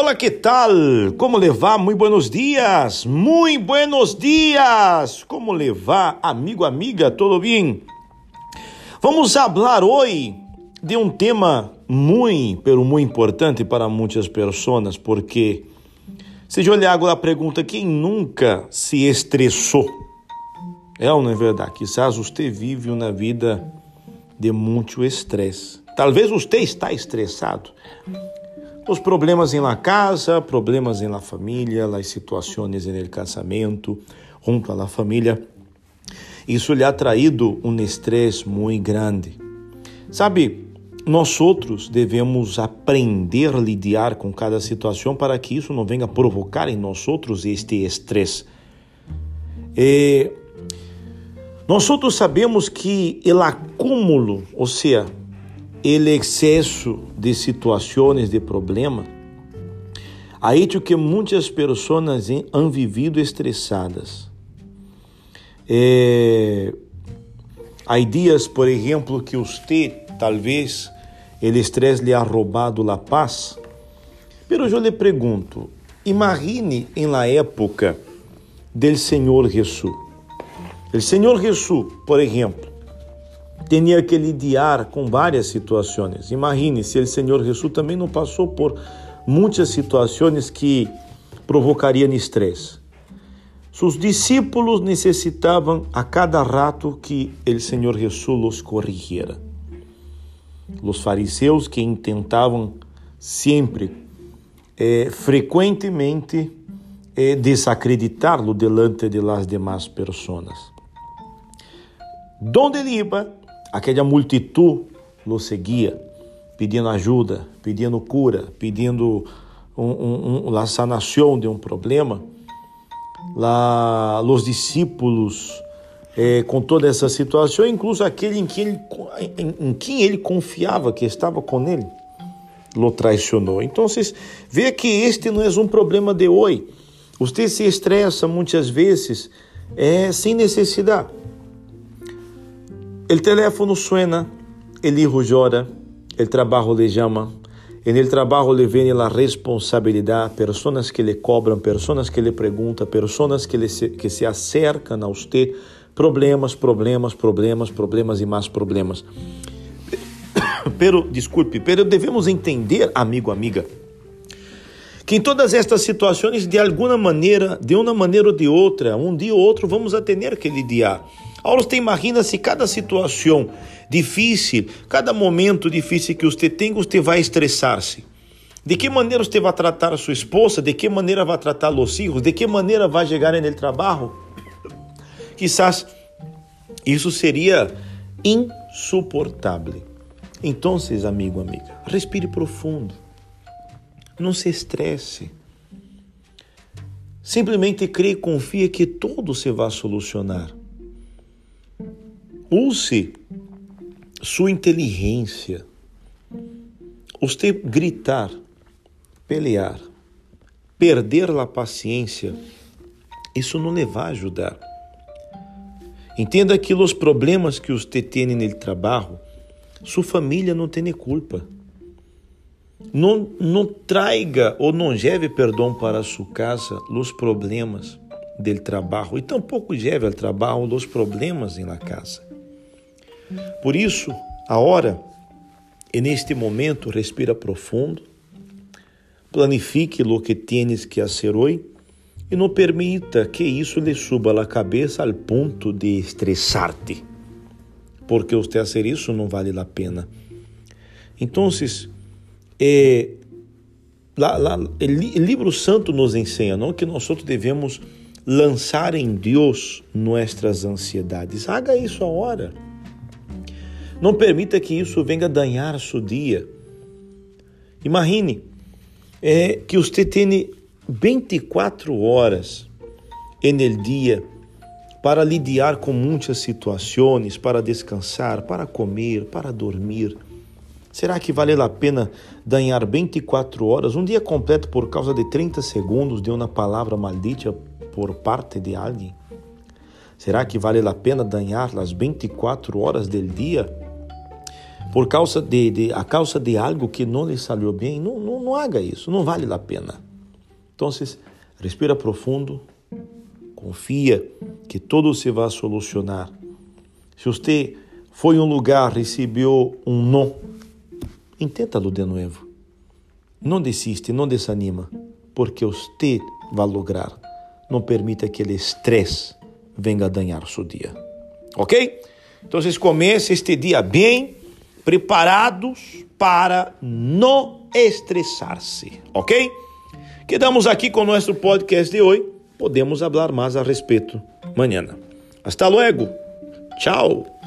Olá, que tal? Como levar? Muito buenos dias. Muito buenos dias. Como levar, amigo, amiga? Tudo bem? Vamos falar hoje de um tema muito, pero muito importante para muitas pessoas, porque se olhar agora a pergunta, quem nunca se estressou? É ou não é verdade? Quizás você vive uma vida de muito estresse. Talvez você está estressado. Os problemas em la casa, problemas em la família, as situações em el casamento, junto a la família. Isso lhe ha traído um estresse muito grande. Sabe, nós outros devemos aprender a lidar com cada situação para que isso não venha provocar em nós outros este estresse. E nós outros sabemos que o acúmulo, ou seja, o excesso de situações de problema, ha hecho que muitas pessoas han vivido estressadas. É, há dias, por exemplo, que você talvez o estresse lhe ha roubado a paz. Pero eu lhe pergunto, imagine em la época del Senhor Jesus. O Senhor Jesus, por exemplo, tinha que lidar com várias situações. Imagine se o Senhor Jesus também não passou por muitas situações que provocariam estresse. Seus discípulos necessitavam a cada rato que o Senhor Jesus los corrigiera. Os fariseus que tentavam sempre, eh, frequentemente, eh, desacreditar-lo delante de las demás pessoas. Donde ele iba, aquela multitud lo seguia, pedindo ajuda, pedindo cura, pedindo um, um, um, a sanação de um problema. Lá, os discípulos, eh, com toda essa situação, incluso aquele em quem, ele, em, em quem ele confiava, que estava com ele, lo traicionou. Então, vê que este não é um problema de hoje. Você se estressa muitas vezes é, sem necessidade. El teléfono suena, el hijo llora, el trabajo le llama, en el trabajo le viene la responsabilidad, personas que le cobran, personas que le preguntan, personas que, se, que se acercan a usted, problemas, problemas, problemas, problemas e mais problemas. Pero, desculpe, pero devemos entender, amigo, amiga, que em todas estas situações, de alguma maneira, de uma maneira ou de outra, um dia ou outro, vamos a ter que Agora você imagina se cada situação difícil, cada momento difícil que você tem, você vai estressar-se. De que maneira você vai tratar a sua esposa? De que maneira vai tratar os filhos? De que maneira vai chegar no trabalho? Quizás isso seria insuportável. Então, amigo, amiga, respire profundo. Não se estresse. Simplesmente crê e confia que tudo se vai solucionar. Use sua inteligência. Você gritar, pelear, perder a paciência, isso não lhe vai ajudar. Entenda que os problemas que você tem no trabalho, sua família não tem culpa. Não, não traiga ou não leve perdão para sua casa os problemas do trabalho e tampouco leve ao trabalho os problemas na casa. Por isso, a hora e neste momento respira profundo, planifique o que tienes que fazer hoje e não permita que isso lhe suba à cabeça ao ponto de estressar-te, porque você fazer isso não vale a pena. Então, eh, o livro santo nos ensina não, que nós devemos lançar em Deus nossas ansiedades. Haga isso agora. Não permita que isso venha danhar seu dia. Imagine é, que você tem 24 horas no dia para lidar com muitas situações, para descansar, para comer, para dormir. Será que vale a pena danhar 24 horas, um dia completo por causa de 30 segundos de uma palavra maldita por parte de alguém? Será que vale a pena danhar as 24 horas do dia por causa de, de, a causa de algo que não lhe saiu bem, não, não, não haga isso, não vale a pena. Então, respira profundo, confia que tudo se vai solucionar. Se você foi um lugar, recebeu um não, intenta-lo de novo. Não desiste, não desanima, porque você vai lograr. Não permita que o estresse venha a danhar seu dia. Ok? Então, comece este dia bem, preparados para não estressar-se. Ok? Quedamos aqui com o nosso podcast de hoje. Podemos falar mais a respeito amanhã. Hasta luego. Tchau.